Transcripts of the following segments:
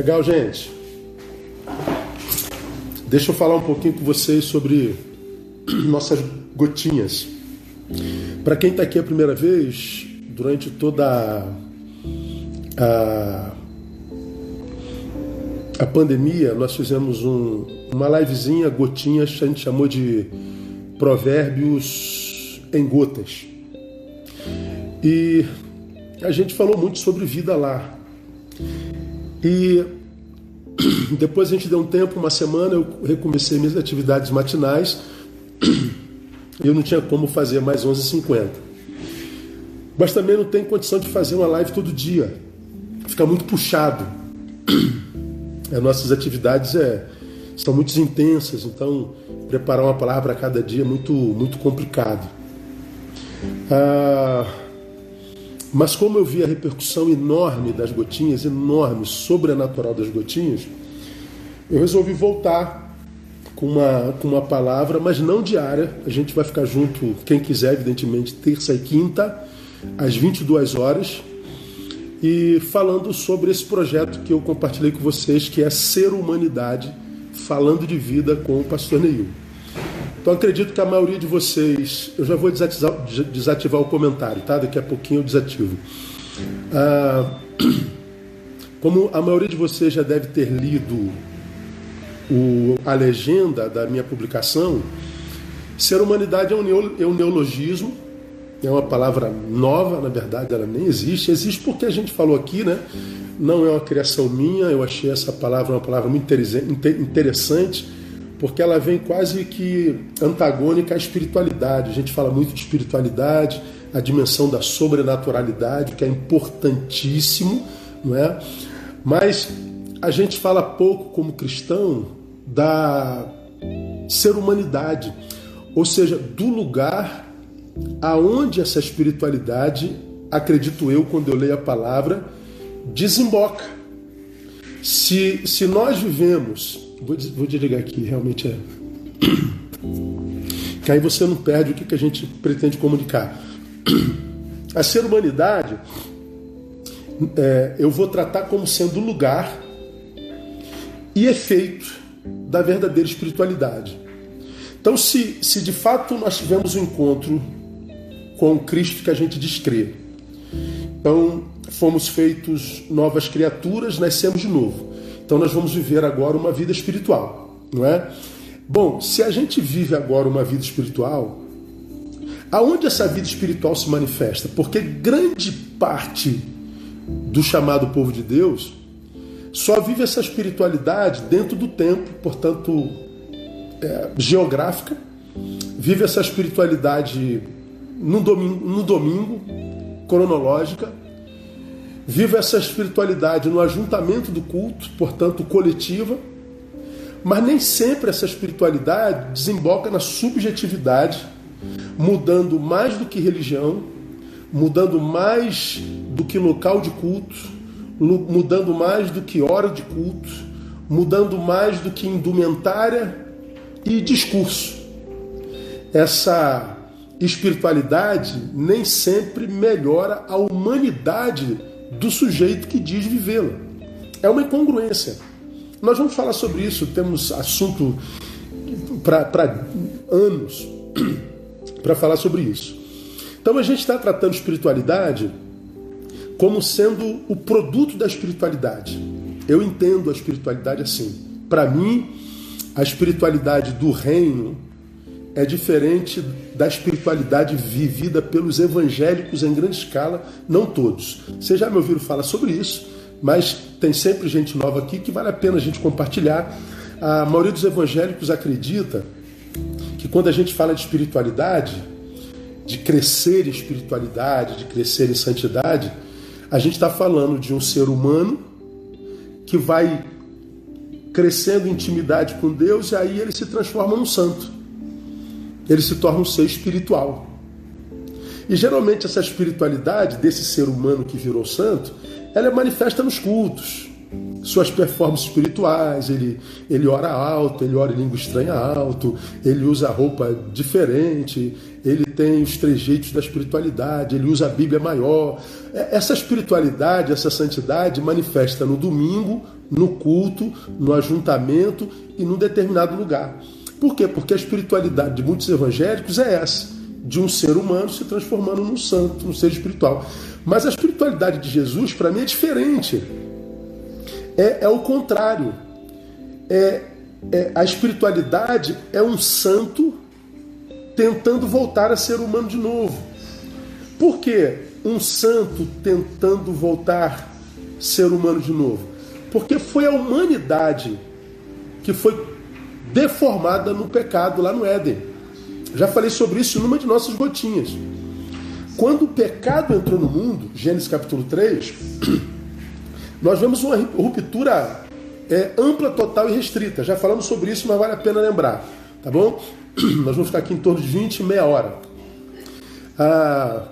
Legal, gente. Deixa eu falar um pouquinho com vocês sobre nossas gotinhas. Para quem está aqui a primeira vez, durante toda a, a pandemia, nós fizemos um, uma livezinha, gotinhas, a gente chamou de provérbios em gotas. E a gente falou muito sobre vida lá. E depois a gente deu um tempo, uma semana, eu recomecei minhas atividades matinais. Eu não tinha como fazer mais 11h50. Mas também não tem condição de fazer uma live todo dia. Fica muito puxado. As nossas atividades é, são muito intensas, então preparar uma palavra a cada dia é muito, muito complicado. Ah, mas como eu vi a repercussão enorme das gotinhas, enorme, sobrenatural das gotinhas, eu resolvi voltar com uma, com uma palavra, mas não diária. A gente vai ficar junto, quem quiser, evidentemente, terça e quinta, às 22 horas, e falando sobre esse projeto que eu compartilhei com vocês, que é Ser Humanidade, falando de vida com o pastor Neil. Então acredito que a maioria de vocês, eu já vou desativar, desativar o comentário, tá? Daqui a pouquinho eu desativo. Ah, como a maioria de vocês já deve ter lido o, a legenda da minha publicação, ser humanidade é um, é um neologismo, é uma palavra nova, na verdade ela nem existe, existe porque a gente falou aqui, né? Não é uma criação minha, eu achei essa palavra uma palavra muito interessante porque ela vem quase que antagônica à espiritualidade. A gente fala muito de espiritualidade, a dimensão da sobrenaturalidade, que é importantíssimo, não é? Mas a gente fala pouco como cristão da ser humanidade, ou seja, do lugar aonde essa espiritualidade, acredito eu, quando eu leio a palavra, desemboca. Se, se nós vivemos Vou, vou desligar aqui, realmente é. Que aí você não perde o que, que a gente pretende comunicar. A ser humanidade, é, eu vou tratar como sendo lugar e efeito da verdadeira espiritualidade. Então, se, se de fato nós tivemos um encontro com Cristo que a gente descreve, então fomos feitos novas criaturas, nascemos de novo. Então nós vamos viver agora uma vida espiritual, não é? Bom, se a gente vive agora uma vida espiritual, aonde essa vida espiritual se manifesta? Porque grande parte do chamado povo de Deus só vive essa espiritualidade dentro do tempo, portanto, é, geográfica, vive essa espiritualidade no domingo, no domingo cronológica, Viva essa espiritualidade no ajuntamento do culto, portanto coletiva, mas nem sempre essa espiritualidade desemboca na subjetividade, mudando mais do que religião, mudando mais do que local de culto, mudando mais do que hora de culto, mudando mais do que indumentária e discurso. Essa espiritualidade nem sempre melhora a humanidade do sujeito que diz vivê-la. É uma incongruência. Nós vamos falar sobre isso, temos assunto para anos para falar sobre isso. Então a gente está tratando espiritualidade como sendo o produto da espiritualidade. Eu entendo a espiritualidade assim. Para mim, a espiritualidade do reino é diferente da espiritualidade vivida pelos evangélicos em grande escala, não todos. Vocês já me ouviram falar sobre isso, mas tem sempre gente nova aqui que vale a pena a gente compartilhar. A maioria dos evangélicos acredita que quando a gente fala de espiritualidade, de crescer em espiritualidade, de crescer em santidade, a gente está falando de um ser humano que vai crescendo em intimidade com Deus e aí ele se transforma num santo ele se torna um ser espiritual. E geralmente essa espiritualidade desse ser humano que virou santo, ela é manifesta nos cultos, suas performances espirituais, ele, ele ora alto, ele ora em língua estranha alto, ele usa roupa diferente, ele tem os trejeitos da espiritualidade, ele usa a Bíblia maior. É, essa espiritualidade, essa santidade manifesta no domingo, no culto, no ajuntamento e num determinado lugar. Por quê? Porque a espiritualidade de muitos evangélicos é essa, de um ser humano se transformando num santo, num ser espiritual. Mas a espiritualidade de Jesus, para mim, é diferente. É, é o contrário. É, é, a espiritualidade é um santo tentando voltar a ser humano de novo. Por que um santo tentando voltar a ser humano de novo? Porque foi a humanidade que foi deformada no pecado lá no Éden. Já falei sobre isso numa de nossas gotinhas. Quando o pecado entrou no mundo, Gênesis capítulo 3, nós vemos uma ruptura é, ampla, total e restrita. Já falamos sobre isso, mas vale a pena lembrar. Tá bom? Nós vamos ficar aqui em torno de 20 e meia hora. Ah,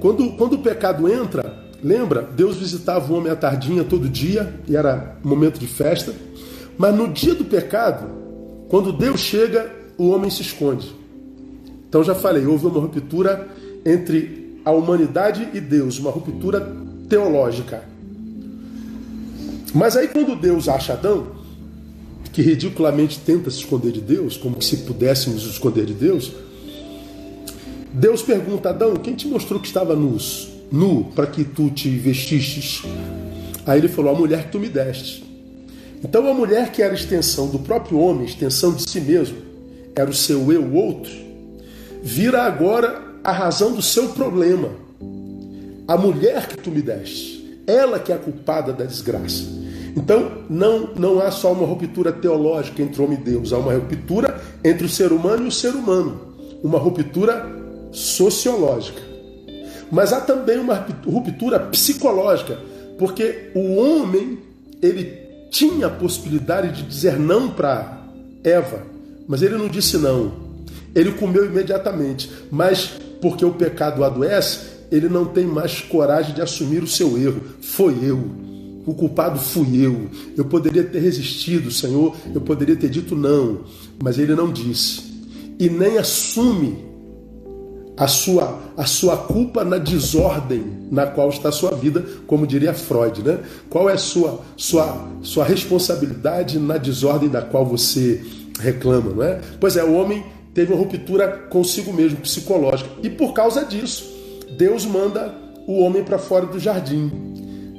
quando, quando o pecado entra, lembra? Deus visitava o homem à tardinha todo dia, e era momento de festa. Mas no dia do pecado, quando Deus chega, o homem se esconde. Então já falei, houve uma ruptura entre a humanidade e Deus, uma ruptura teológica. Mas aí quando Deus acha Adão, que ridiculamente tenta se esconder de Deus, como se pudéssemos esconder de Deus, Deus pergunta a Adão, quem te mostrou que estava nu para que tu te vestistes? Aí ele falou, a mulher que tu me deste. Então a mulher que era extensão do próprio homem, extensão de si mesmo, era o seu eu outro, vira agora a razão do seu problema. A mulher que tu me deste, ela que é a culpada da desgraça. Então, não, não há só uma ruptura teológica entre homem e Deus, há uma ruptura entre o ser humano e o ser humano, uma ruptura sociológica. Mas há também uma ruptura psicológica, porque o homem, ele tinha a possibilidade de dizer não para Eva, mas ele não disse não. Ele comeu imediatamente, mas porque o pecado adoece, ele não tem mais coragem de assumir o seu erro. Foi eu. O culpado fui eu. Eu poderia ter resistido, Senhor, eu poderia ter dito não, mas ele não disse. E nem assume a sua, a sua culpa na desordem na qual está a sua vida, como diria Freud, né? Qual é a sua, sua, sua responsabilidade na desordem da qual você reclama, não é? Pois é, o homem teve uma ruptura consigo mesmo, psicológica. E por causa disso, Deus manda o homem para fora do jardim.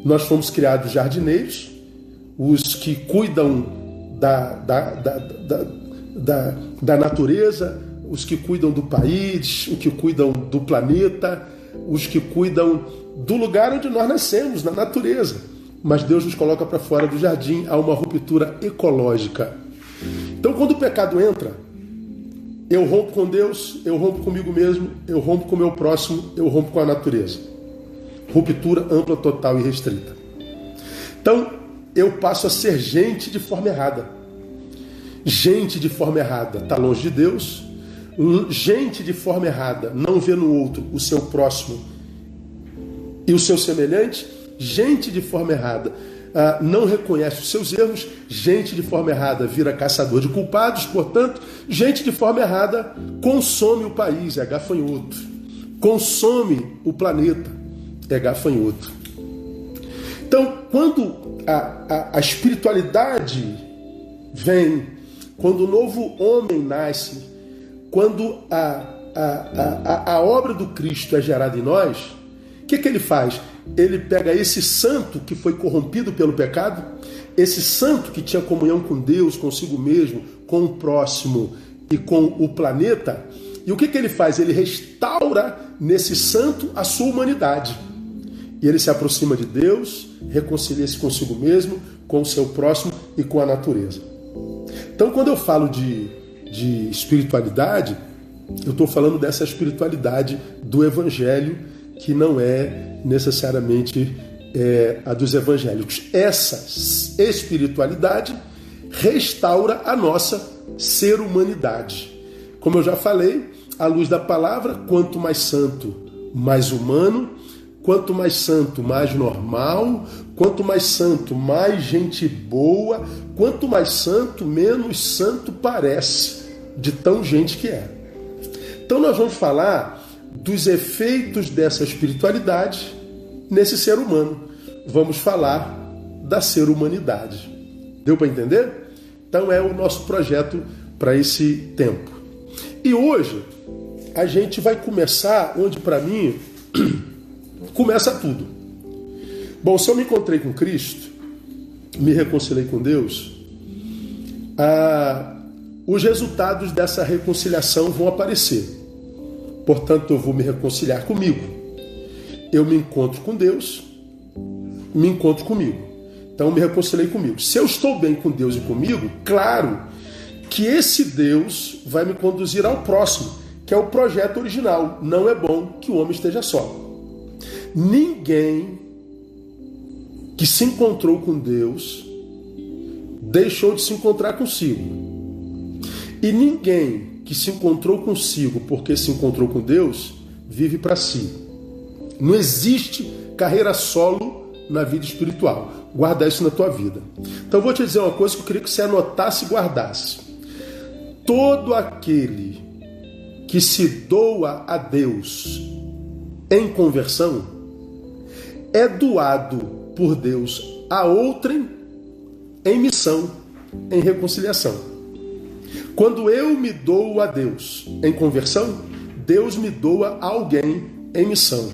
Nós fomos criados jardineiros, os que cuidam da, da, da, da, da, natureza, os que cuidam do país, os que cuidam do planeta, os que cuidam do lugar onde nós nascemos, na natureza. Mas Deus nos coloca para fora do jardim, há uma ruptura ecológica. Então, quando o pecado entra, eu rompo com Deus, eu rompo comigo mesmo, eu rompo com o meu próximo, eu rompo com a natureza. Ruptura ampla, total e restrita. Então, eu passo a ser gente de forma errada. Gente de forma errada está longe de Deus. Gente de forma errada não vê no outro o seu próximo e o seu semelhante. Gente de forma errada uh, não reconhece os seus erros. Gente de forma errada vira caçador de culpados. Portanto, gente de forma errada consome o país, é gafanhoto. Consome o planeta é gafanhoto. Então, quando a, a, a espiritualidade vem, quando o novo homem nasce, quando a, a, a, obra do Cristo é gerada em nós, o que, que ele faz? Ele pega esse santo que foi corrompido pelo pecado, esse santo que tinha comunhão com Deus, consigo mesmo, com o próximo e com o planeta, e o que, que ele faz? Ele restaura nesse santo a sua humanidade. E ele se aproxima de Deus, reconcilia-se consigo mesmo, com o seu próximo e com a natureza. Então, quando eu falo de, de espiritualidade, eu estou falando dessa espiritualidade do Evangelho, que não é necessariamente é, a dos evangélicos. Essa espiritualidade restaura a nossa ser humanidade. Como eu já falei, à luz da palavra, quanto mais santo, mais humano, Quanto mais santo, mais normal. Quanto mais santo, mais gente boa. Quanto mais santo, menos santo parece, de tão gente que é. Então nós vamos falar dos efeitos dessa espiritualidade nesse ser humano. Vamos falar da ser humanidade. Deu para entender? Então é o nosso projeto para esse tempo. E hoje a gente vai começar onde para mim começa tudo. Bom, se eu me encontrei com Cristo, me reconciliei com Deus, ah, os resultados dessa reconciliação vão aparecer. Portanto, eu vou me reconciliar comigo. Eu me encontro com Deus, me encontro comigo. Então, me reconciliei comigo. Se eu estou bem com Deus e comigo, claro que esse Deus vai me conduzir ao próximo, que é o projeto original. Não é bom que o homem esteja só. Ninguém que se encontrou com Deus deixou de se encontrar consigo. E ninguém que se encontrou consigo porque se encontrou com Deus vive para si. Não existe carreira solo na vida espiritual. Guarda isso na tua vida. Então eu vou te dizer uma coisa que eu queria que você anotasse e guardasse. Todo aquele que se doa a Deus em conversão é doado por Deus a outrem em missão, em reconciliação. Quando eu me dou a Deus em conversão, Deus me doa a alguém em missão.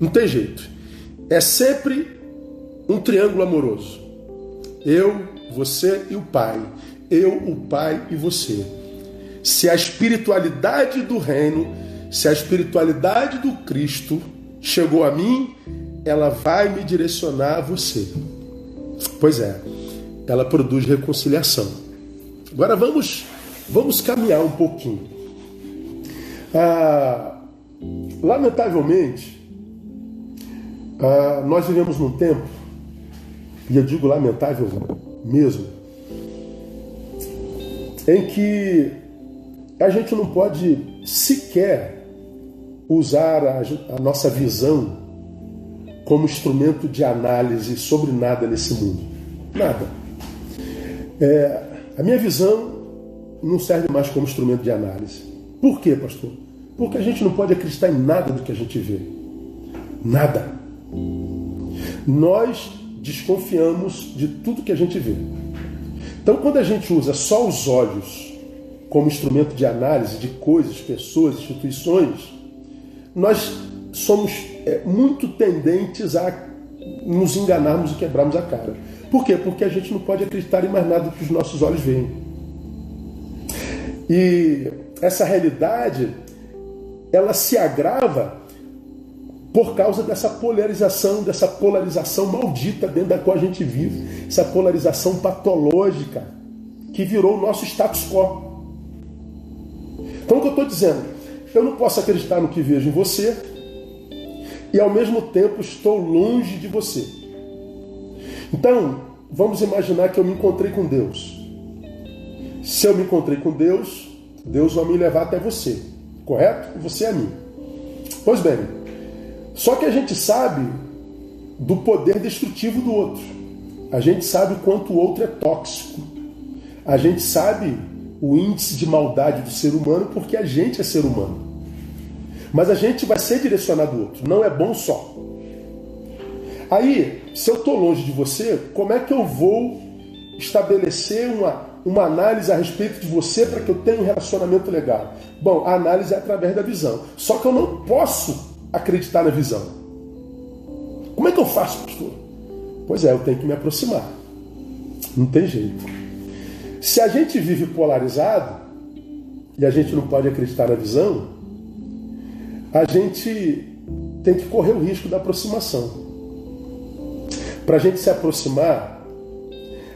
Não tem jeito. É sempre um triângulo amoroso. Eu, você e o Pai. Eu, o Pai e você. Se a espiritualidade do reino, se a espiritualidade do Cristo chegou a mim, ela vai me direcionar a você. Pois é, ela produz reconciliação. Agora vamos, vamos caminhar um pouquinho. Ah, lamentavelmente, ah, nós vivemos num tempo, e eu digo lamentável mesmo, em que a gente não pode sequer usar a, a nossa visão como instrumento de análise sobre nada nesse mundo. Nada. É, a minha visão não serve mais como instrumento de análise. Por quê, pastor? Porque a gente não pode acreditar em nada do que a gente vê. Nada. Nós desconfiamos de tudo que a gente vê. Então, quando a gente usa só os olhos como instrumento de análise de coisas, pessoas, instituições, nós somos é, muito tendentes a nos enganarmos e quebrarmos a cara. Por quê? Porque a gente não pode acreditar em mais nada que os nossos olhos veem. E essa realidade, ela se agrava por causa dessa polarização, dessa polarização maldita dentro da qual a gente vive, essa polarização patológica que virou o nosso status quo. Então, o que eu estou dizendo? Eu não posso acreditar no que vejo em você, e ao mesmo tempo estou longe de você. Então, vamos imaginar que eu me encontrei com Deus. Se eu me encontrei com Deus, Deus vai me levar até você, correto? E você a mim. Pois bem, só que a gente sabe do poder destrutivo do outro. A gente sabe o quanto o outro é tóxico. A gente sabe o índice de maldade do ser humano porque a gente é ser humano. Mas a gente vai ser direcionado outro, não é bom só. Aí, se eu estou longe de você, como é que eu vou estabelecer uma, uma análise a respeito de você para que eu tenha um relacionamento legal? Bom, a análise é através da visão. Só que eu não posso acreditar na visão. Como é que eu faço, pastor? Pois é, eu tenho que me aproximar. Não tem jeito. Se a gente vive polarizado e a gente não pode acreditar na visão, a gente tem que correr o risco da aproximação. Para a gente se aproximar,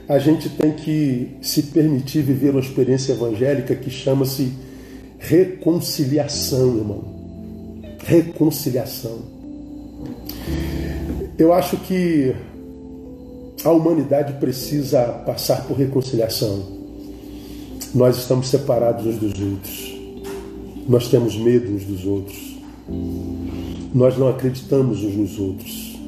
a gente tem que se permitir viver uma experiência evangélica que chama-se reconciliação, irmão. Reconciliação. Eu acho que a humanidade precisa passar por reconciliação. Nós estamos separados uns dos outros. Nós temos medo uns dos outros. Nós não acreditamos uns nos outros.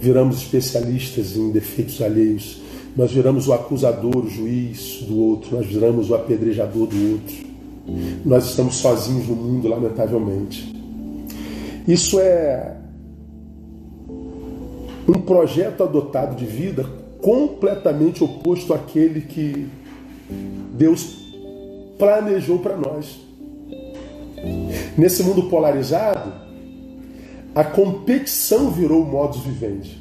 Viramos especialistas em defeitos alheios. Nós viramos o acusador, o juiz do outro. Nós viramos o apedrejador do outro. Nós estamos sozinhos no mundo, lamentavelmente. Isso é um projeto adotado de vida completamente oposto àquele que Deus planejou para nós. Nesse mundo polarizado, a competição virou o modus vivendi.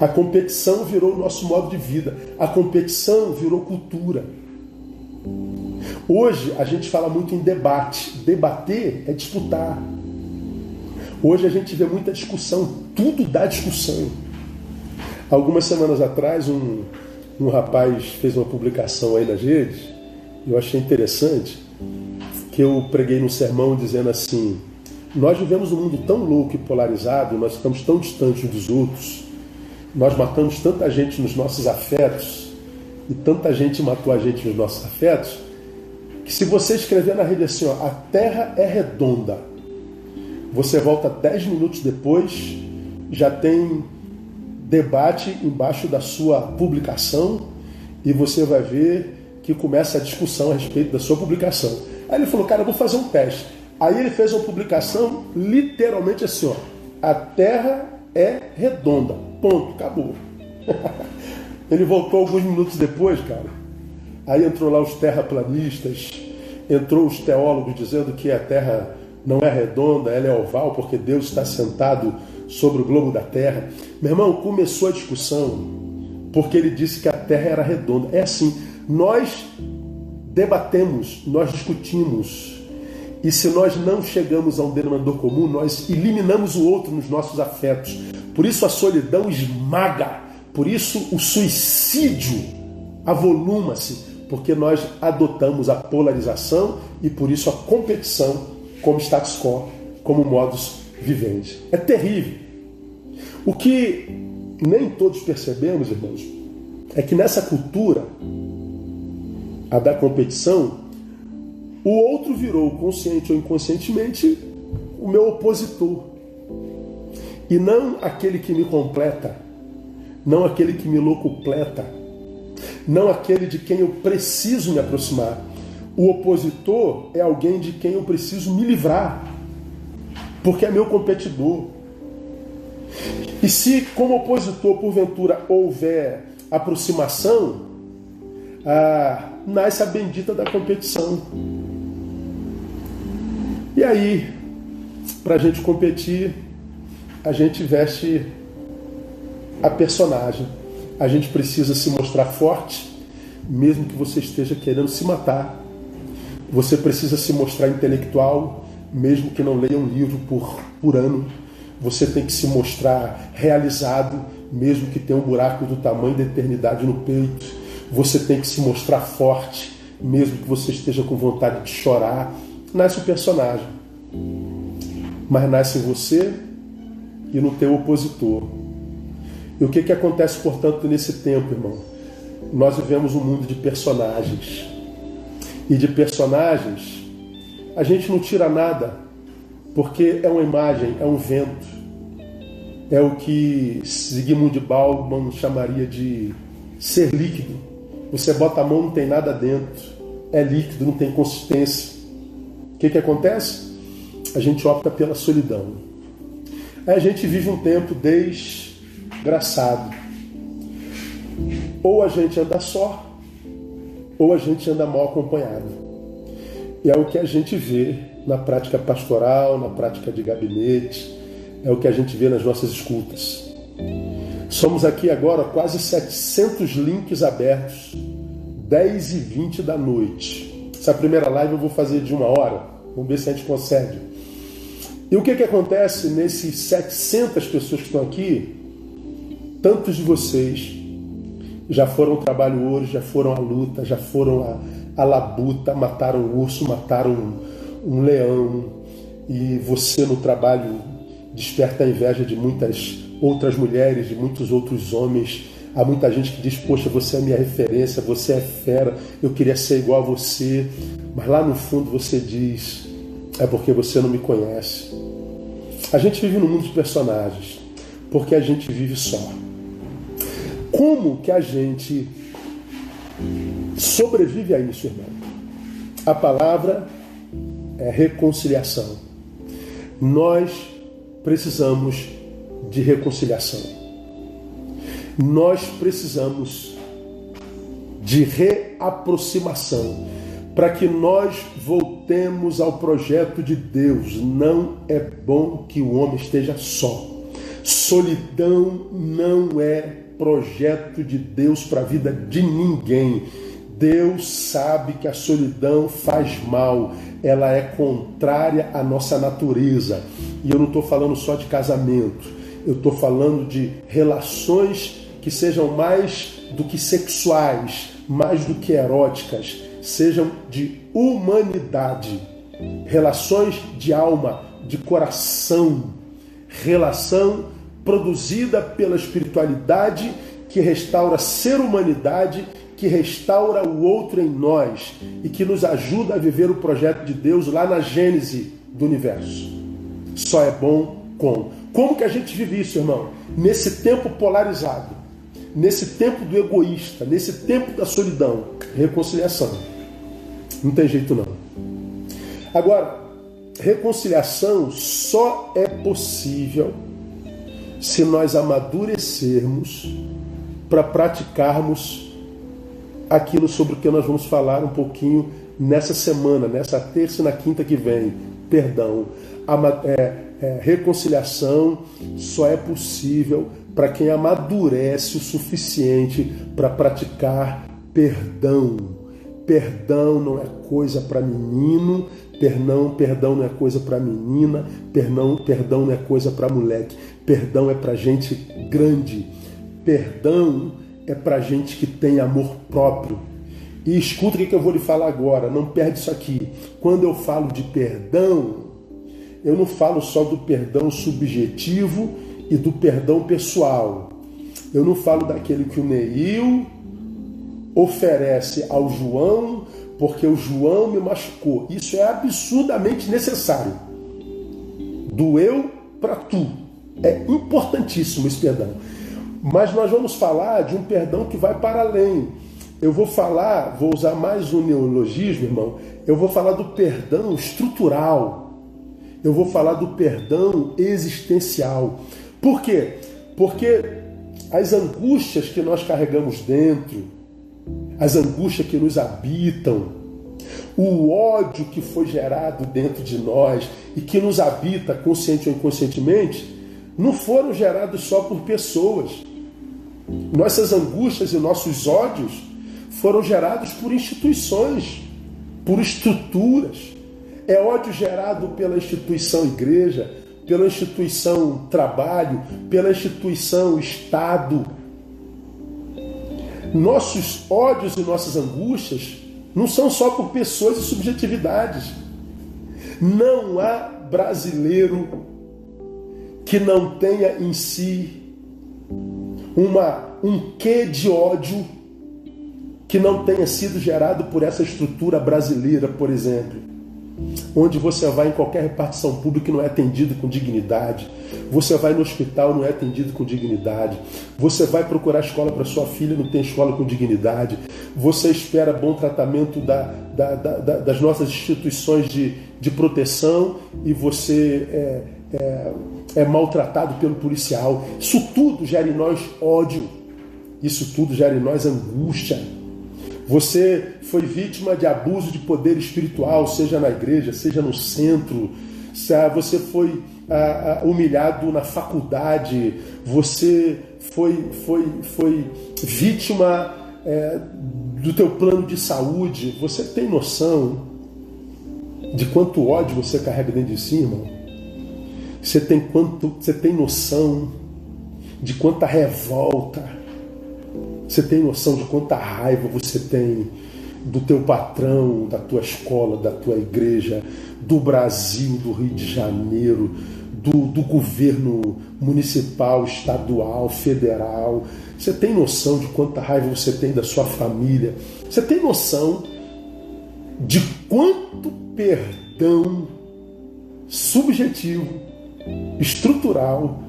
A competição virou o nosso modo de vida. A competição virou cultura. Hoje a gente fala muito em debate. Debater é disputar. Hoje a gente vê muita discussão. Tudo dá discussão. Algumas semanas atrás, um, um rapaz fez uma publicação aí nas redes. Eu achei interessante que eu preguei no sermão dizendo assim: Nós vivemos um mundo tão louco e polarizado, nós estamos tão distantes dos outros nós matamos tanta gente nos nossos afetos e tanta gente matou a gente nos nossos afetos, que se você escrever na rede assim, ó, a Terra é redonda, você volta dez minutos depois, já tem debate embaixo da sua publicação e você vai ver que começa a discussão a respeito da sua publicação. Aí ele falou, cara, eu vou fazer um teste. Aí ele fez uma publicação literalmente assim, ó, a Terra é redonda. Ponto, acabou. Ele voltou alguns minutos depois, cara. Aí entrou lá os terraplanistas, entrou os teólogos dizendo que a Terra não é redonda, ela é oval, porque Deus está sentado sobre o globo da Terra. Meu irmão, começou a discussão porque ele disse que a Terra era redonda. É assim, nós debatemos, nós discutimos, e se nós não chegamos a um denominador comum, nós eliminamos o outro nos nossos afetos. Por isso a solidão esmaga, por isso o suicídio avoluma-se, porque nós adotamos a polarização e por isso a competição como status quo, como modus vivendi. É terrível. O que nem todos percebemos, irmãos, é que nessa cultura, a da competição, o outro virou, consciente ou inconscientemente, o meu opositor e não aquele que me completa, não aquele que me locupleta, não aquele de quem eu preciso me aproximar. O opositor é alguém de quem eu preciso me livrar, porque é meu competidor. E se, como opositor, porventura houver aproximação, ah, nasce a bendita da competição. E aí, para a gente competir, a gente veste a personagem. A gente precisa se mostrar forte, mesmo que você esteja querendo se matar. Você precisa se mostrar intelectual, mesmo que não leia um livro por, por ano. Você tem que se mostrar realizado, mesmo que tenha um buraco do tamanho da eternidade no peito. Você tem que se mostrar forte, mesmo que você esteja com vontade de chorar. Nasce o personagem. Mas nasce em você e no teu opositor. E o que, que acontece, portanto, nesse tempo, irmão? Nós vivemos um mundo de personagens. E de personagens, a gente não tira nada, porque é uma imagem, é um vento. É o que Sigmund Bauman chamaria de ser líquido. Você bota a mão, não tem nada dentro. É líquido, não tem consistência. O que, que acontece? A gente opta pela solidão. A gente vive um tempo desgraçado. Ou a gente anda só, ou a gente anda mal acompanhado. E é o que a gente vê na prática pastoral, na prática de gabinete, é o que a gente vê nas nossas escutas. Somos aqui agora quase 700 links abertos, 10 e 20 da noite. Essa primeira live eu vou fazer de uma hora, vamos ver se a gente consegue. E o que, que acontece nesses 700 pessoas que estão aqui? Tantos de vocês já foram ao trabalho hoje, já foram à luta, já foram à, à labuta, mataram um urso, mataram um, um leão, e você no trabalho desperta a inveja de muitas outras mulheres, de muitos outros homens. Há muita gente que diz: Poxa, você é minha referência, você é fera, eu queria ser igual a você. Mas lá no fundo você diz: é porque você não me conhece. A gente vive no mundo de personagens, porque a gente vive só. Como que a gente sobrevive a isso, irmão? A palavra é reconciliação. Nós precisamos de reconciliação. Nós precisamos de reaproximação para que nós voltemos ao projeto de Deus. Não é bom que o homem esteja só. Solidão não é projeto de Deus para a vida de ninguém. Deus sabe que a solidão faz mal, ela é contrária à nossa natureza. E eu não estou falando só de casamento, eu estou falando de relações que sejam mais do que sexuais, mais do que eróticas, sejam de humanidade, relações de alma, de coração, relação produzida pela espiritualidade que restaura ser humanidade, que restaura o outro em nós e que nos ajuda a viver o projeto de Deus lá na gênese do universo. Só é bom com. Como que a gente vive isso, irmão? Nesse tempo polarizado, nesse tempo do egoísta, nesse tempo da solidão, reconciliação. Não tem jeito não. Agora, reconciliação só é possível se nós amadurecermos para praticarmos aquilo sobre o que nós vamos falar um pouquinho nessa semana, nessa terça e na quinta que vem. Perdão. É, é, reconciliação só é possível para quem amadurece o suficiente para praticar perdão. Perdão não é coisa para menino, perdão, perdão não é coisa para menina, perdão, perdão não é coisa para moleque. Perdão é para gente grande. Perdão é para gente que tem amor próprio. E escuta o que eu vou lhe falar agora, não perde isso aqui. Quando eu falo de perdão, eu não falo só do perdão subjetivo e do perdão pessoal. Eu não falo daquele que o Neil oferece ao João porque o João me machucou. Isso é absurdamente necessário. Do eu para tu. É importantíssimo esse perdão. Mas nós vamos falar de um perdão que vai para além. Eu vou falar, vou usar mais um neologismo, irmão. Eu vou falar do perdão estrutural. Eu vou falar do perdão existencial. Por quê? Porque as angústias que nós carregamos dentro, as angústias que nos habitam, o ódio que foi gerado dentro de nós e que nos habita consciente ou inconscientemente, não foram gerados só por pessoas. Nossas angústias e nossos ódios foram gerados por instituições, por estruturas. É ódio gerado pela instituição igreja, pela instituição trabalho, pela instituição Estado. Nossos ódios e nossas angústias não são só por pessoas e subjetividades. Não há brasileiro que não tenha em si uma, um quê de ódio que não tenha sido gerado por essa estrutura brasileira, por exemplo. Onde você vai em qualquer repartição pública e não é atendido com dignidade. Você vai no hospital não é atendido com dignidade. Você vai procurar escola para sua filha não tem escola com dignidade. Você espera bom tratamento da, da, da, das nossas instituições de, de proteção e você é, é, é maltratado pelo policial. Isso tudo gera em nós ódio. Isso tudo gera em nós angústia. Você foi vítima de abuso de poder espiritual, seja na igreja, seja no centro. Você foi humilhado na faculdade. Você foi, foi, foi vítima é, do teu plano de saúde. Você tem noção de quanto ódio você carrega dentro de si, irmão? Você tem quanto, você tem noção de quanta revolta, você tem noção de quanta raiva você tem do teu patrão, da tua escola, da tua igreja, do Brasil, do Rio de Janeiro, do, do governo municipal, estadual, federal. Você tem noção de quanta raiva você tem da sua família? Você tem noção de quanto perdão subjetivo estrutural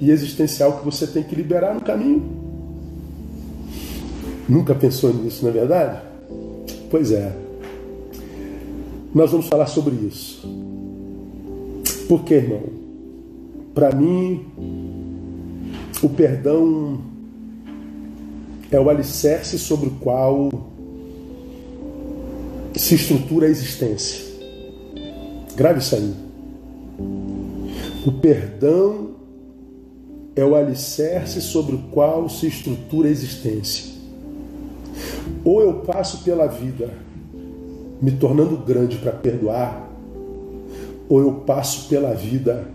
e existencial que você tem que liberar no caminho. Nunca pensou nisso, não é verdade? Pois é. nós vamos falar sobre isso. Porque, irmão, para mim, o perdão é o alicerce sobre o qual se estrutura a existência. Grave isso aí. O perdão é o alicerce sobre o qual se estrutura a existência. Ou eu passo pela vida me tornando grande para perdoar, ou eu passo pela vida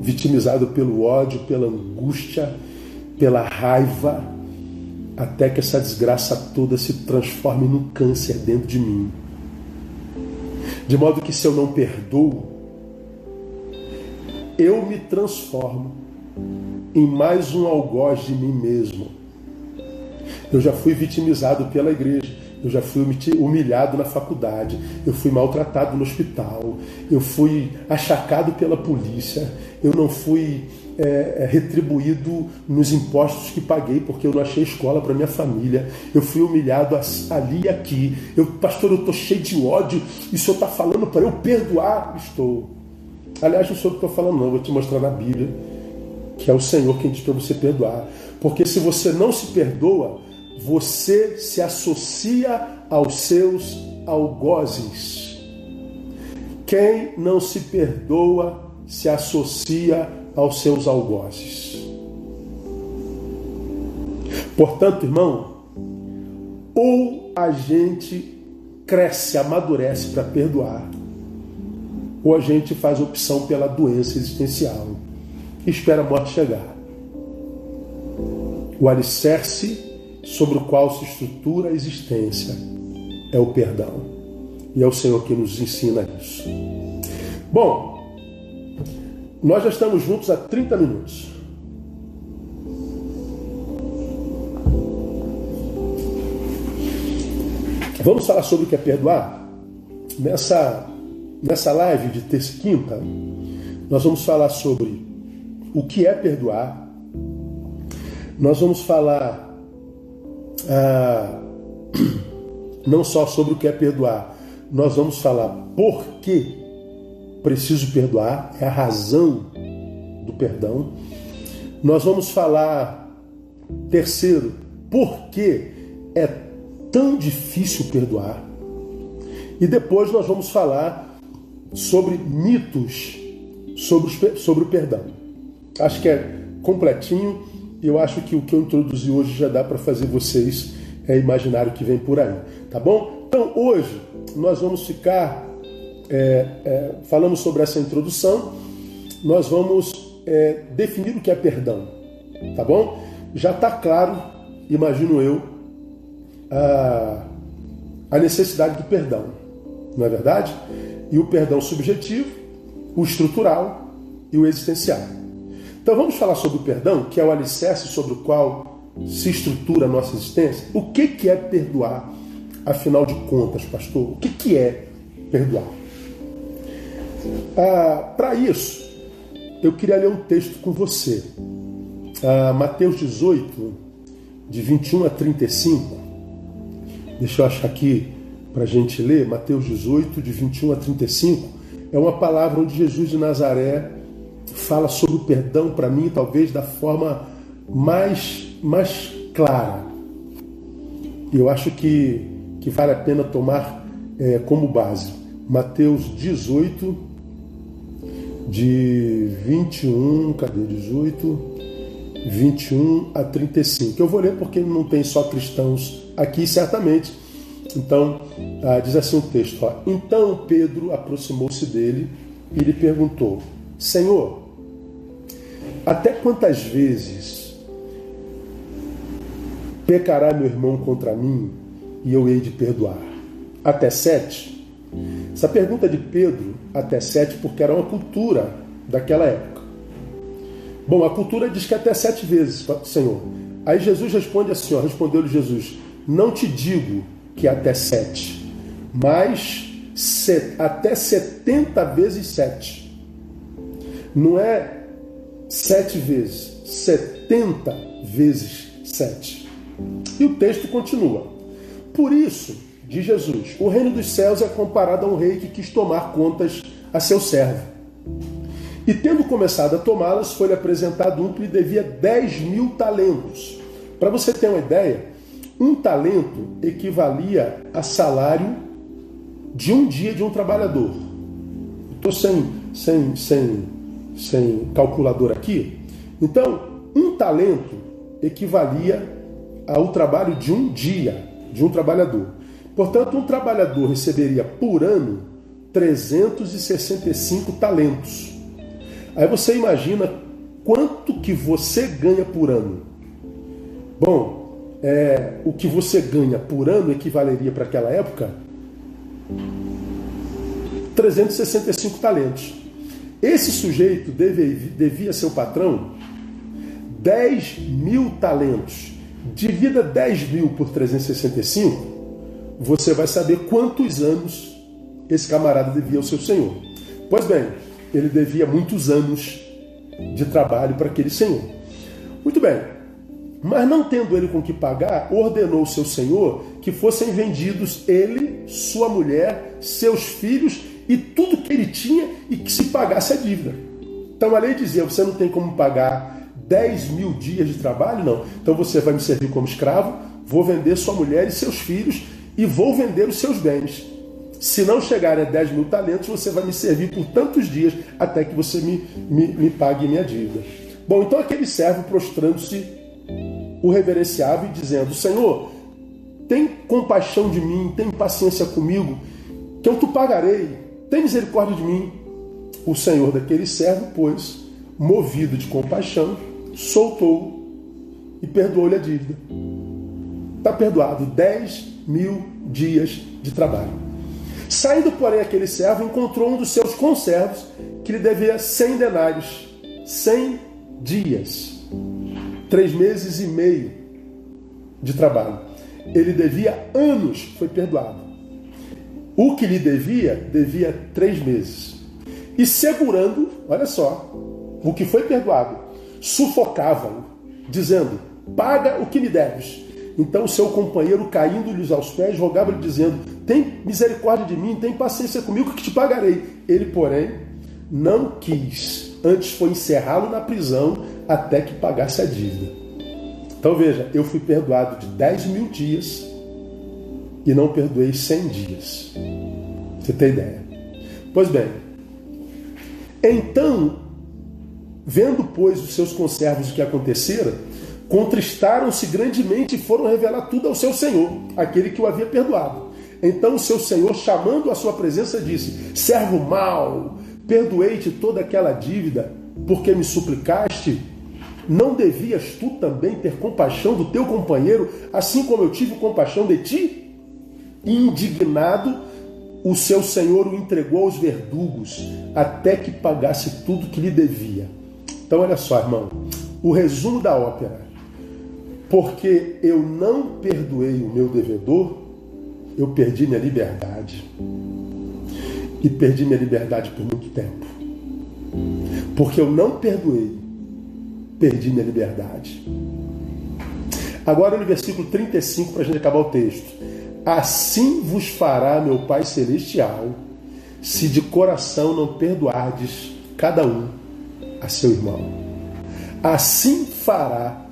vitimizado pelo ódio, pela angústia, pela raiva, até que essa desgraça toda se transforme num câncer dentro de mim. De modo que se eu não perdoo, eu me transformo em mais um algoz de mim mesmo. Eu já fui vitimizado pela igreja, eu já fui humilhado na faculdade, eu fui maltratado no hospital, eu fui achacado pela polícia, eu não fui é, é retribuído nos impostos que paguei porque eu não achei escola para minha família, eu fui humilhado ali e aqui. Eu, pastor, eu estou cheio de ódio. E o senhor está falando para eu perdoar? Estou. Aliás, não sou o que estou falando, não, vou te mostrar na Bíblia que é o Senhor quem diz para você perdoar. Porque se você não se perdoa, você se associa aos seus algozes. Quem não se perdoa se associa aos seus algozes. Portanto, irmão, ou a gente cresce, amadurece para perdoar, ou a gente faz opção pela doença existencial e espera a morte chegar. O alicerce sobre o qual se estrutura a existência é o perdão. E é o Senhor que nos ensina isso. Bom, nós já estamos juntos há 30 minutos. Vamos falar sobre o que é perdoar? Nessa, nessa live de terça e quinta, nós vamos falar sobre o que é perdoar. Nós vamos falar ah, não só sobre o que é perdoar, nós vamos falar por que preciso perdoar, é a razão do perdão. Nós vamos falar, terceiro, por que é tão difícil perdoar. E depois nós vamos falar sobre mitos sobre, sobre o perdão. Acho que é completinho eu acho que o que eu introduzi hoje já dá para fazer vocês é, imaginar o que vem por aí, tá bom? Então hoje nós vamos ficar é, é, falando sobre essa introdução, nós vamos é, definir o que é perdão, tá bom? Já está claro, imagino eu, a, a necessidade do perdão, não é verdade? E o perdão subjetivo, o estrutural e o existencial. Então vamos falar sobre o perdão, que é o alicerce sobre o qual se estrutura a nossa existência. O que, que é perdoar, afinal de contas, pastor? O que, que é perdoar? Ah, Para isso, eu queria ler um texto com você. Ah, Mateus 18, de 21 a 35. Deixa eu achar aqui para a gente ler. Mateus 18, de 21 a 35. É uma palavra onde Jesus de Nazaré fala sobre o perdão para mim, talvez da forma mais, mais clara. Eu acho que, que vale a pena tomar é, como base. Mateus 18, de 21, cadê 18? 21 a 35. Eu vou ler porque não tem só cristãos aqui, certamente. Então, ah, diz assim o texto: ó, Então Pedro aproximou-se dele e lhe perguntou: Senhor, até quantas vezes pecará meu irmão contra mim e eu hei de perdoar? Até sete? Essa pergunta de Pedro, até sete, porque era uma cultura daquela época. Bom, a cultura diz que até sete vezes, Senhor. Aí Jesus responde assim, ó, respondeu-lhe Jesus, não te digo que até sete, mas até setenta vezes sete. Não é sete vezes, setenta vezes sete. E o texto continua. Por isso, de Jesus. O reino dos céus é comparado a um rei que quis tomar contas a seu servo. E tendo começado a tomá-las, foi-lhe apresentado um que lhe devia 10 mil talentos. Para você ter uma ideia, um talento equivalia a salário de um dia de um trabalhador. Estou sem, sem, sem, sem calculador aqui. Então, um talento equivalia ao trabalho de um dia de um trabalhador. Portanto, um trabalhador receberia por ano 365 talentos. Aí você imagina quanto que você ganha por ano. Bom, é, o que você ganha por ano equivaleria para aquela época 365 talentos. Esse sujeito deve, devia seu patrão 10 mil talentos. Divida 10 mil por 365 você vai saber quantos anos esse camarada devia ao seu senhor. Pois bem, ele devia muitos anos de trabalho para aquele senhor. Muito bem, mas não tendo ele com que pagar, ordenou seu senhor que fossem vendidos ele, sua mulher, seus filhos e tudo que ele tinha e que se pagasse a dívida. Então a lei dizia: você não tem como pagar 10 mil dias de trabalho? Não. Então você vai me servir como escravo, vou vender sua mulher e seus filhos e vou vender os seus bens. Se não chegar a 10 mil talentos, você vai me servir por tantos dias até que você me, me, me pague minha dívida. Bom, então aquele servo prostrando-se o reverenciava e dizendo: Senhor, tem compaixão de mim, tem paciência comigo, que eu te pagarei, tem misericórdia de mim. O senhor daquele servo, pois, movido de compaixão, soltou e perdoou-lhe a dívida. Está perdoado. 10 mil dias de trabalho. Saindo, porém, aquele servo encontrou um dos seus conservos que lhe devia 100 denários, 100 dias, três meses e meio de trabalho. Ele devia anos, foi perdoado. O que lhe devia, devia três meses. E segurando, olha só, o que foi perdoado, sufocava-o, dizendo: Paga o que me deves. Então seu companheiro, caindo-lhes aos pés, rogava-lhe, dizendo: Tem misericórdia de mim, tem paciência comigo, que te pagarei. Ele, porém, não quis, antes foi encerrá-lo na prisão até que pagasse a dívida. Então veja, eu fui perdoado de 10 mil dias e não perdoei 100 dias. Você tem ideia? Pois bem, então, vendo, pois, os seus conservos o que acontecera, contristaram-se grandemente e foram revelar tudo ao seu senhor, aquele que o havia perdoado. Então o seu senhor, chamando a sua presença, disse: Servo mau, perdoei-te toda aquela dívida, porque me suplicaste. Não devias tu também ter compaixão do teu companheiro, assim como eu tive compaixão de ti? Indignado, o seu senhor o entregou aos verdugos, até que pagasse tudo que lhe devia. Então, olha só, irmão, o resumo da ópera porque eu não perdoei o meu devedor, eu perdi minha liberdade. E perdi minha liberdade por muito tempo. Porque eu não perdoei, perdi minha liberdade. Agora no versículo 35, para a gente acabar o texto. Assim vos fará meu Pai Celestial, se de coração não perdoardes cada um a seu irmão. Assim fará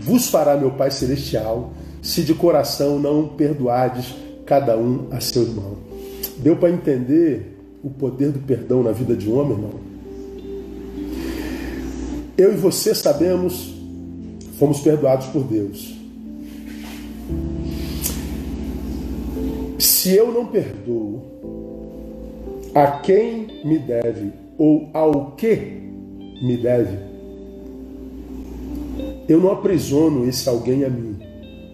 vos fará meu Pai Celestial, se de coração não perdoardes cada um a seu irmão. Deu para entender o poder do perdão na vida de um homem, irmão? Eu e você sabemos, fomos perdoados por Deus. Se eu não perdoo a quem me deve ou ao que me deve, eu não aprisiono esse alguém a mim.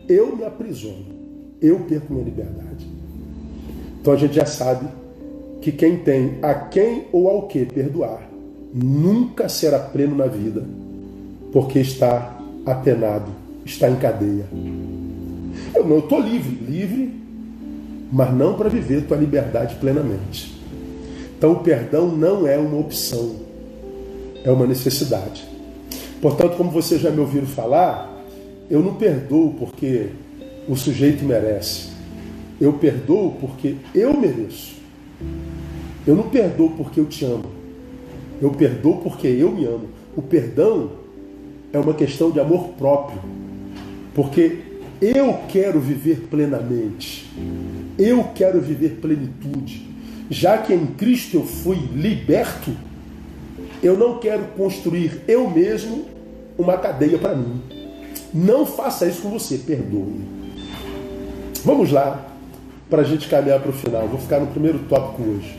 Eu me aprisiono. Eu perco minha liberdade. Então a gente já sabe que quem tem a quem ou ao que perdoar nunca será pleno na vida, porque está apenado, está em cadeia. Eu não estou livre, livre, mas não para viver tua liberdade plenamente. Então o perdão não é uma opção, é uma necessidade. Portanto, como vocês já me ouviram falar, eu não perdoo porque o sujeito merece. Eu perdoo porque eu mereço. Eu não perdoo porque eu te amo. Eu perdoo porque eu me amo. O perdão é uma questão de amor próprio. Porque eu quero viver plenamente. Eu quero viver plenitude. Já que em Cristo eu fui liberto, eu não quero construir eu mesmo uma cadeia para mim. Não faça isso com você, perdoe. Vamos lá, para a gente caminhar para o final. Vou ficar no primeiro tópico hoje.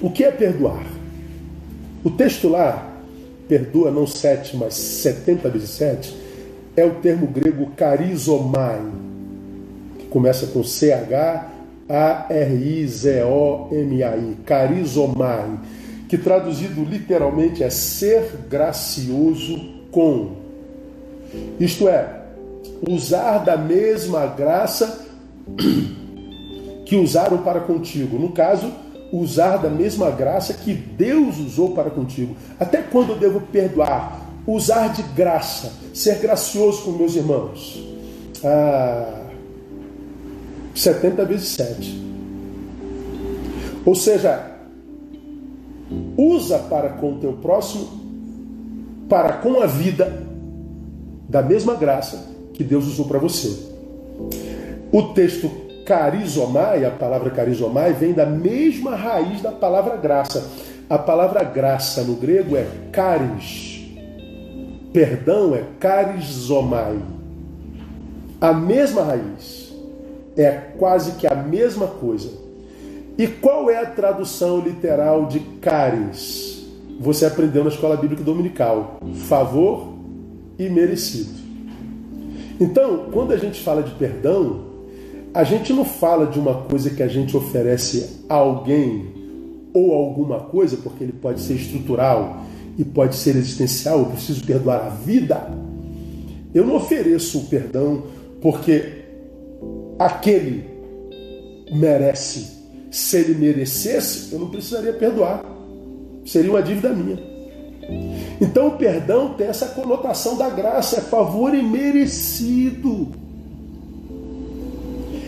O que é perdoar? O texto lá, perdoa não sete, mas setenta vezes sete, é o termo grego carizomai, começa com C-H-A-R-I-Z-O-M-A-I, carizomai, que traduzido literalmente é ser gracioso com. Isto é, usar da mesma graça que usaram para contigo. No caso, usar da mesma graça que Deus usou para contigo. Até quando eu devo perdoar? Usar de graça, ser gracioso com meus irmãos. Ah, 70 vezes 7. Ou seja, usa para com o teu próximo, para com a vida, da mesma graça que Deus usou para você. O texto carizomai, a palavra carizomai, vem da mesma raiz da palavra graça. A palavra graça no grego é caris. Perdão é carizomai. A mesma raiz. É quase que a mesma coisa. E qual é a tradução literal de caris? Você aprendeu na escola bíblica dominical. Favor e merecido. Então, quando a gente fala de perdão, a gente não fala de uma coisa que a gente oferece a alguém ou alguma coisa, porque ele pode ser estrutural e pode ser existencial, eu preciso perdoar a vida. Eu não ofereço o perdão porque aquele merece. Se ele merecesse, eu não precisaria perdoar. Seria uma dívida minha. Então o perdão tem essa conotação da graça, é favor imerecido.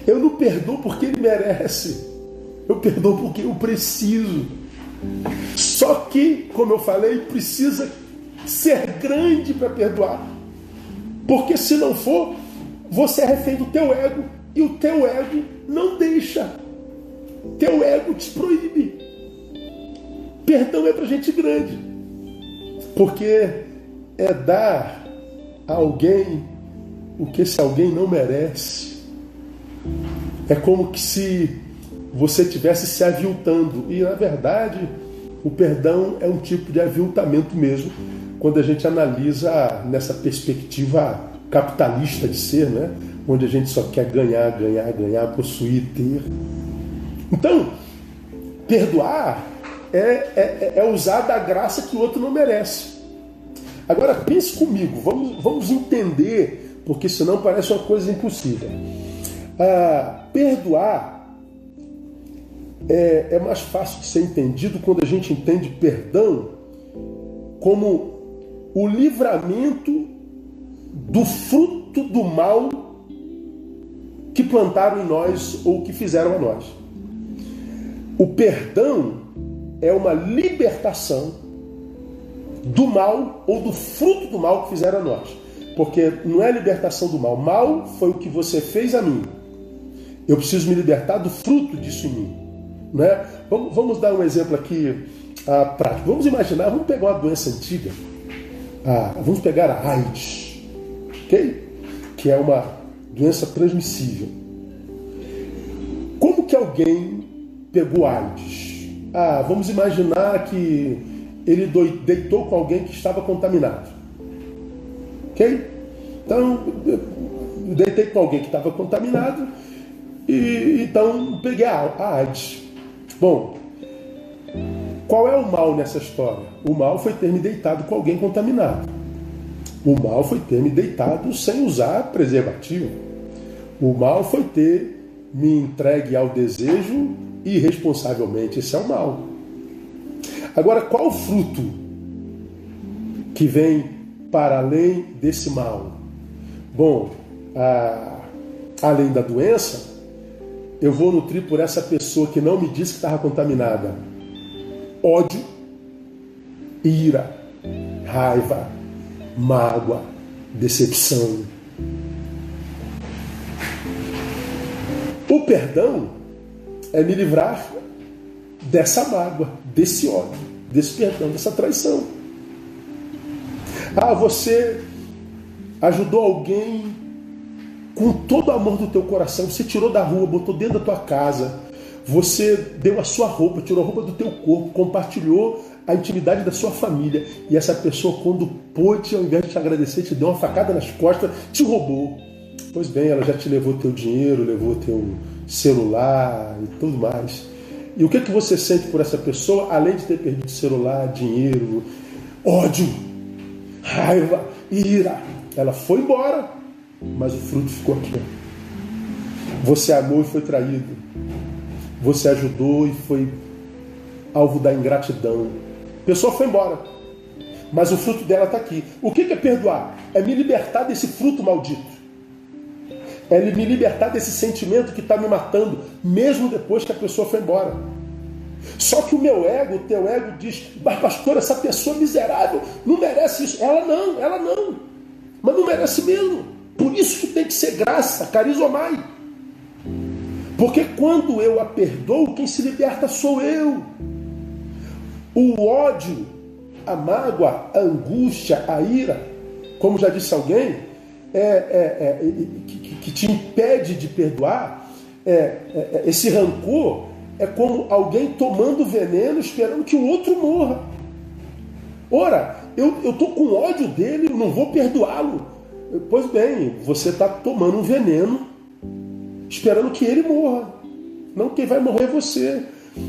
Eu não perdoo porque ele merece. Eu perdoo porque eu preciso. Só que, como eu falei, precisa ser grande para perdoar. Porque se não for, você é refém do teu ego. E o teu ego não deixa. Teu ego te proíbe. Perdão é para gente grande. Porque é dar a alguém o que esse alguém não merece. É como que se você tivesse se aviltando. E na verdade, o perdão é um tipo de aviltamento mesmo, quando a gente analisa nessa perspectiva capitalista de ser, né? onde a gente só quer ganhar, ganhar, ganhar, possuir, ter. Então, perdoar é, é, é usar da graça que o outro não merece. Agora pense comigo, vamos, vamos entender, porque senão parece uma coisa impossível. Ah, perdoar é, é mais fácil de ser entendido quando a gente entende perdão como o livramento do fruto do mal que plantaram em nós ou que fizeram a nós. O perdão é uma libertação do mal ou do fruto do mal que fizeram a nós. Porque não é libertação do mal. Mal foi o que você fez a mim. Eu preciso me libertar do fruto disso em mim. Né? Vamos, vamos dar um exemplo aqui ah, prático. Vamos imaginar, vamos pegar uma doença antiga. Ah, vamos pegar a AIDS, ok? Que é uma doença transmissível. Como que alguém pegou AIDS? Ah, vamos imaginar que ele deitou com alguém que estava contaminado. Ok? Então, deitei com alguém que estava contaminado e então peguei a, a AIDS. Bom, qual é o mal nessa história? O mal foi ter me deitado com alguém contaminado. O mal foi ter me deitado sem usar preservativo. O mal foi ter me entregue ao desejo irresponsavelmente. Esse é o mal. Agora, qual o fruto que vem para além desse mal? Bom, a além da doença, eu vou nutrir por essa pessoa que não me disse que estava contaminada ódio, ira, raiva, mágoa, decepção. O perdão é me livrar dessa mágoa, desse ódio, desse perdão, dessa traição. Ah, você ajudou alguém com todo o amor do teu coração, você tirou da rua, botou dentro da tua casa, você deu a sua roupa, tirou a roupa do teu corpo, compartilhou a intimidade da sua família, e essa pessoa, quando pôde, ao invés de te agradecer, te deu uma facada nas costas, te roubou. Pois bem, ela já te levou teu dinheiro, levou teu celular e tudo mais. E o que, é que você sente por essa pessoa, além de ter perdido celular, dinheiro, ódio, raiva, ira? Ela foi embora, mas o fruto ficou aqui. Você amou e foi traído. Você ajudou e foi alvo da ingratidão. A pessoa foi embora. Mas o fruto dela está aqui. O que é perdoar? É me libertar desse fruto maldito. É me libertar desse sentimento que está me matando, mesmo depois que a pessoa foi embora. Só que o meu ego, o teu ego diz, mas pastor, essa pessoa miserável não merece isso. Ela não, ela não. Mas não merece mesmo. Por isso que tem que ser graça, carizomai. Porque quando eu a perdoo, quem se liberta sou eu. O ódio, a mágoa, a angústia, a ira, como já disse alguém, é, é, é, que, que, te impede de perdoar, é, é, é, esse rancor é como alguém tomando veneno esperando que o outro morra. Ora, eu estou com ódio dele, não vou perdoá-lo. Pois bem, você está tomando um veneno esperando que ele morra. Não quem vai morrer é você.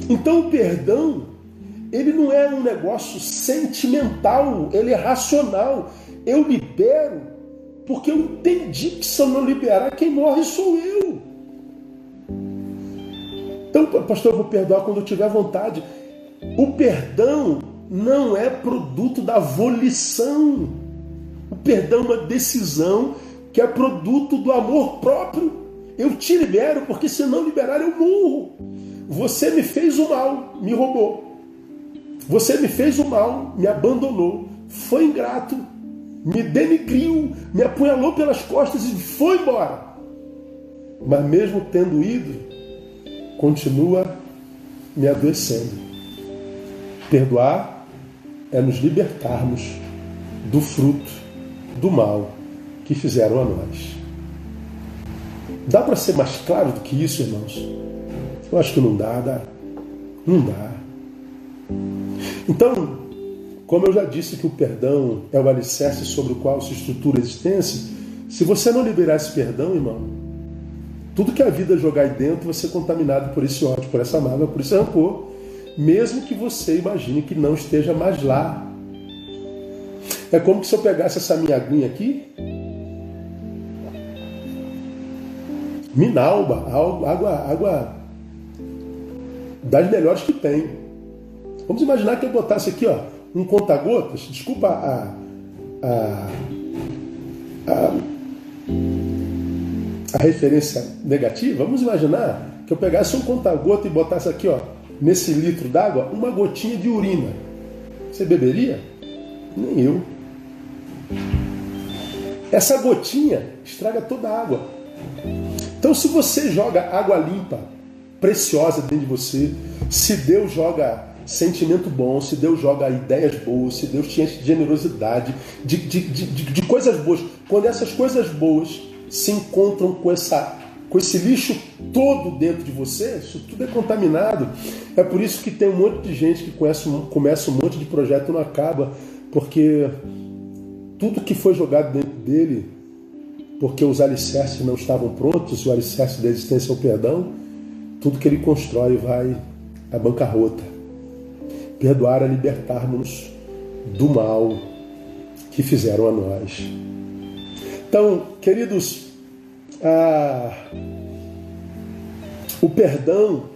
Então o perdão, ele não é um negócio sentimental, ele é racional. Eu libero porque eu entendi que se eu não liberar, quem morre sou eu. Então, pastor, eu vou perdoar quando eu tiver vontade. O perdão não é produto da volição. O perdão é uma decisão que é produto do amor próprio. Eu te libero porque se não liberar eu morro. Você me fez o mal, me roubou. Você me fez o mal, me abandonou, foi ingrato, me denigriu, me apunhalou pelas costas e foi embora. Mas mesmo tendo ido, continua me adoecendo. Perdoar é nos libertarmos do fruto do mal que fizeram a nós. Dá para ser mais claro do que isso, irmãos? Eu acho que não dá, dá. Não dá. Então, como eu já disse que o perdão é o alicerce sobre o qual se estrutura a existência, se você não liberar esse perdão, irmão, tudo que a vida jogar aí dentro vai ser contaminado por esse ódio, por essa mágoa, por esse rancor, mesmo que você imagine que não esteja mais lá. É como se eu pegasse essa minha aguinha aqui, Minalba, água, água das melhores que tem. Vamos imaginar que eu botasse aqui, ó, um conta-gotas, desculpa a, a, a, a, referência negativa, vamos imaginar que eu pegasse um conta-gota e botasse aqui, ó, nesse litro d'água, uma gotinha de urina. Você beberia? Nem eu. Essa gotinha estraga toda a água. Então, se você joga água limpa, preciosa dentro de você, se Deus joga sentimento bom, se Deus joga ideias boas, se Deus te enche de generosidade, de, de, de, de, coisas boas, quando essas coisas boas se encontram com, essa, com esse lixo todo dentro de você, isso tudo é contaminado. É por isso que tem um monte de gente que conhece, começa um monte de projeto e não acaba, porque tudo que foi jogado dentro dele porque os alicerces não estavam prontos, o alicerce da existência é o perdão, tudo que ele constrói vai à bancarrota. Perdoar é libertarmos do mal que fizeram a nós. Então, queridos, o perdão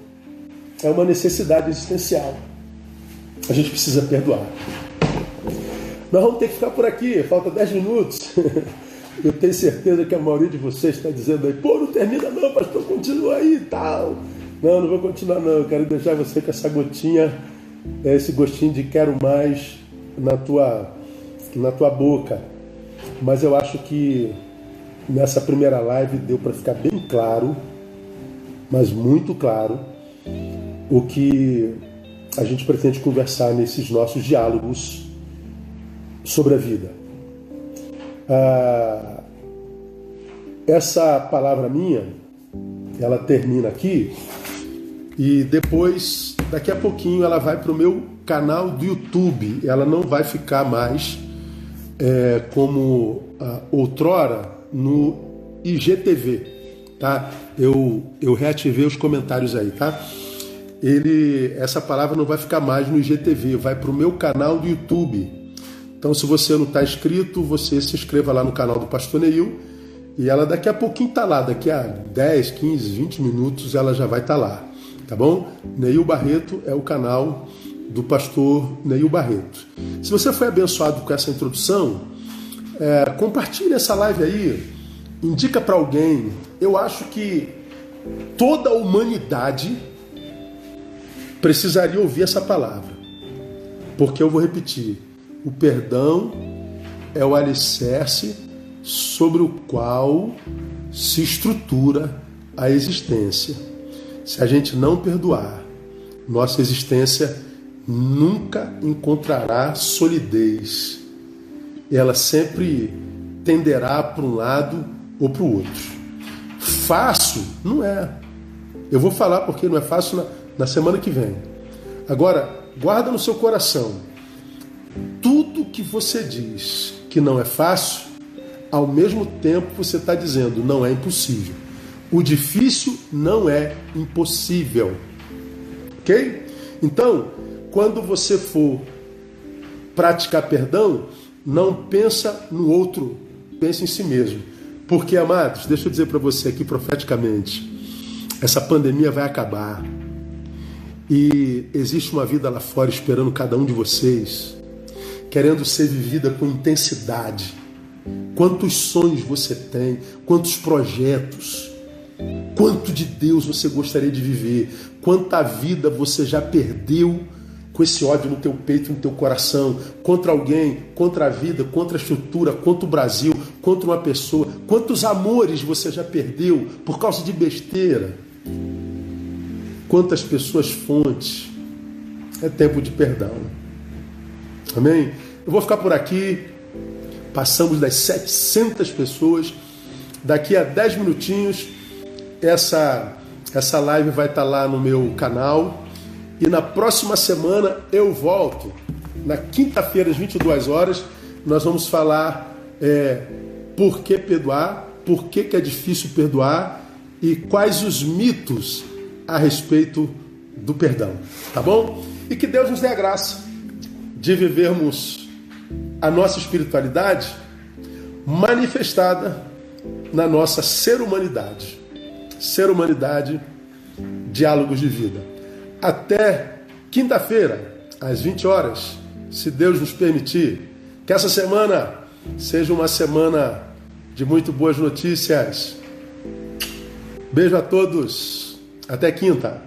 é uma necessidade existencial. A gente precisa perdoar. Nós vamos ter que ficar por aqui, falta 10 minutos. Eu tenho certeza que a maioria de vocês está dizendo aí, pô, não termina não, pastor, continua aí e tal. Não, não vou continuar não, eu quero deixar você com essa gotinha, é, esse gostinho de quero mais na tua, na tua boca. Mas eu acho que nessa primeira live deu para ficar bem claro, mas muito claro, o que a gente pretende conversar nesses nossos diálogos sobre a vida. Ah, essa palavra minha, ela termina aqui e depois, daqui a pouquinho, ela vai para o meu canal do YouTube. Ela não vai ficar mais é, como ah, outrora no IGTV, tá? Eu, eu reativei os comentários aí, tá? Ele, essa palavra não vai ficar mais no IGTV, vai para o meu canal do YouTube. Então, se você não está inscrito, você se inscreva lá no canal do Pastor Neil e ela daqui a pouquinho está lá, daqui a 10, 15, 20 minutos ela já vai estar tá lá, tá bom? Neil Barreto é o canal do pastor Neil Barreto. Se você foi abençoado com essa introdução, é, compartilhe essa live aí, indica para alguém. Eu acho que toda a humanidade precisaria ouvir essa palavra, porque eu vou repetir: o perdão é o alicerce sobre o qual se estrutura a existência. Se a gente não perdoar, nossa existência nunca encontrará solidez. Ela sempre tenderá para um lado ou para o outro. Fácil não é. Eu vou falar porque não é fácil na, na semana que vem. Agora, guarda no seu coração. Tudo que você diz que não é fácil, ao mesmo tempo você está dizendo não é impossível. O difícil não é impossível. Ok? Então, quando você for praticar perdão, não pensa no outro, pense em si mesmo. Porque, amados, deixa eu dizer para você aqui profeticamente, essa pandemia vai acabar. E existe uma vida lá fora esperando cada um de vocês, querendo ser vivida com intensidade. Quantos sonhos você tem, quantos projetos, quanto de Deus você gostaria de viver, quanta vida você já perdeu com esse ódio no teu peito, no teu coração, contra alguém, contra a vida, contra a estrutura, contra o Brasil, contra uma pessoa. Quantos amores você já perdeu por causa de besteira? Quantas pessoas fontes? É tempo de perdão. Amém? Eu vou ficar por aqui. Passamos das 700 pessoas. Daqui a 10 minutinhos, essa, essa live vai estar lá no meu canal e na próxima semana eu volto. Na quinta-feira, às 22 horas, nós vamos falar é, por que perdoar, por que, que é difícil perdoar e quais os mitos a respeito do perdão. Tá bom? E que Deus nos dê a graça de vivermos a nossa espiritualidade manifestada na nossa ser humanidade. Ser humanidade, diálogos de vida até quinta-feira, às 20 horas, se Deus nos permitir. Que essa semana seja uma semana de muito boas notícias. Beijo a todos. Até quinta.